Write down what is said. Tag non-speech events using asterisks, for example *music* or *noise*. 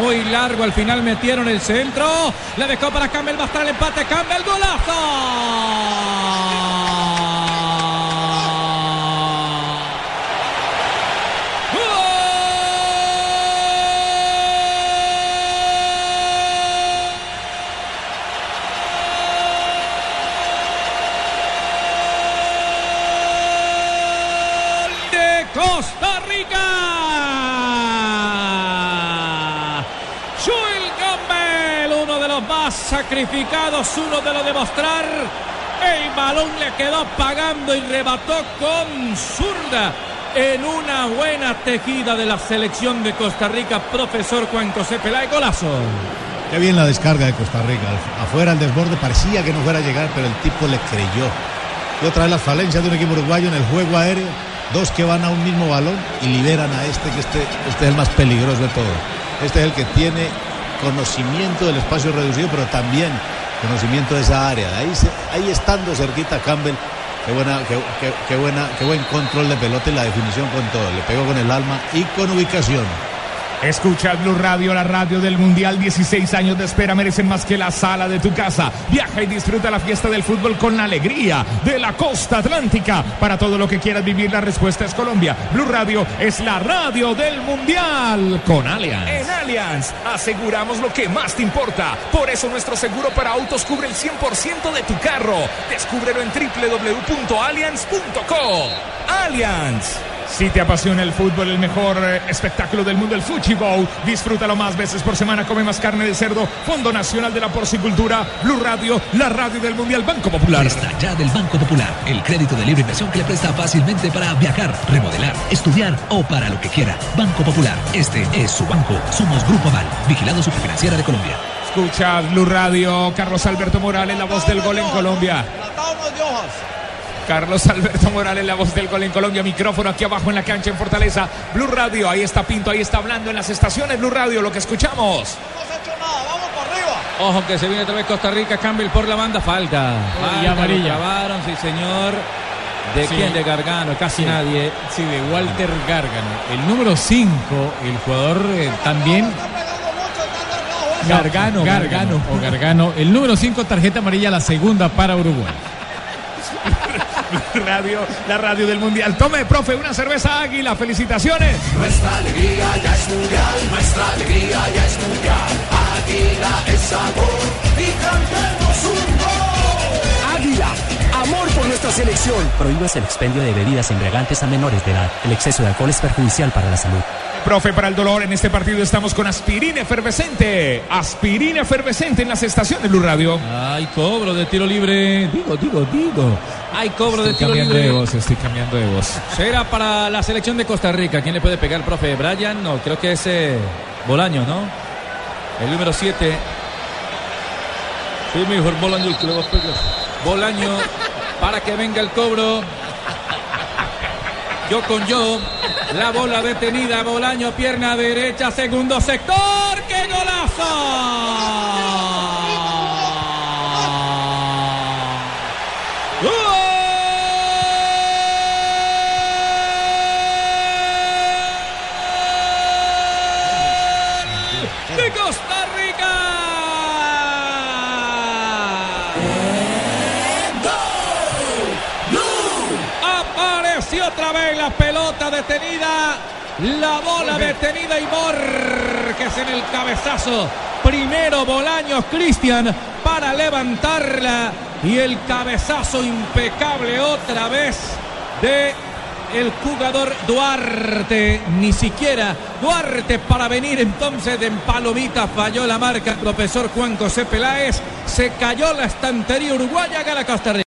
Muy largo, al final metieron el centro. Le dejó para Campbell, va a estar el empate. Campbell, golazo. Costa Rica. Joel Campbell, uno de los sacrificados, uno de los de mostrar. El balón le quedó pagando y rebató con zurda en una buena tejida de la selección de Costa Rica, profesor Juan José Peláez, golazo. Qué bien la descarga de Costa Rica. Afuera el desborde parecía que no fuera a llegar, pero el tipo le creyó. Y otra vez las falencias de un equipo uruguayo en el juego aéreo. Dos que van a un mismo balón y liberan a este, que este, este es el más peligroso de todos. Este es el que tiene conocimiento del espacio reducido, pero también conocimiento de esa área. Ahí, se- ahí estando cerquita Campbell, qué, buena, qué, qué- buena, qué buen control de pelota y la definición con todo. Le pegó con el alma y con ubicación. Escucha Blue Radio, la radio del Mundial. 16 años de espera merecen más que la sala de tu casa. Viaja y disfruta la fiesta del fútbol con la alegría de la costa atlántica. Para todo lo que quieras vivir, la respuesta es Colombia. Blue Radio es la radio del Mundial con Allianz. En Allianz aseguramos lo que más te importa. Por eso nuestro seguro para autos cubre el 100% de tu carro. Descúbrelo en www.allianz.co. Allianz. Si te apasiona el fútbol, el mejor eh, espectáculo del mundo, el Fuchi Bowl, disfrútalo más veces por semana, come más carne de cerdo, Fondo Nacional de la Porcicultura, Blue Radio, la radio del Mundial Banco Popular. Presta ya del Banco Popular, el crédito de libre inversión que le presta fácilmente para viajar, remodelar, estudiar o para lo que quiera. Banco Popular, este es su banco. Somos Grupo Aval, vigilado superfinanciera de Colombia. Escucha Blue Radio, Carlos Alberto Morales, la voz del gol en Colombia. Carlos Alberto Morales, la voz del gol en Colombia. Micrófono aquí abajo en la cancha en Fortaleza. Blue Radio, ahí está Pinto, ahí está hablando en las estaciones Blue Radio, lo que escuchamos. Ojo que se viene otra vez Costa Rica, Campbell por la banda, falta. Y amarilla. lo clavaron, sí señor. ¿De Sí. quién? De Gargano, casi nadie. Sí, de Walter Gargano. El número 5, el jugador eh, también. Gargano, Gargano. O Gargano. El número 5, tarjeta amarilla, la segunda para Uruguay. *laughs* *laughs* Radio, la radio del Mundial. Tome, profe, una cerveza águila. Felicitaciones. Nuestra alegría ya es mundial, nuestra alegría ya es mundial. Águila es sabor y cantemos un gol. Águila, amor por nuestra selección. Prohíbas el expendio de bebidas embriagantes a menores de edad. El exceso de alcohol es perjudicial para la salud. Profe, para el dolor, en este partido estamos con aspirina efervescente. Aspirina efervescente en las estaciones Blue Radio. Hay cobro de tiro libre. Digo, digo, digo. Hay cobro de Estoy tiro cambiando libre. de voz, estoy cambiando de voz. Será para la selección de Costa Rica. ¿Quién le puede pegar, profe? Brian, no, creo que es eh, Bolaño, ¿no? El número 7. Sí, mejor Bolaño el que le va a pegar. Bolaño, para que venga el cobro. Yo con yo. La bola detenida, Bolaño, pierna derecha, segundo sector. ¡Qué golazo! ¡Gol! de Costa Rica. Otra vez la pelota detenida. La bola detenida y Borges en el cabezazo. Primero Bolaños Cristian para levantarla. Y el cabezazo impecable otra vez de el jugador Duarte. Ni siquiera Duarte para venir entonces de Palomita falló la marca. El profesor Juan José Peláez. Se cayó la estantería uruguaya. Gana Costa Rica.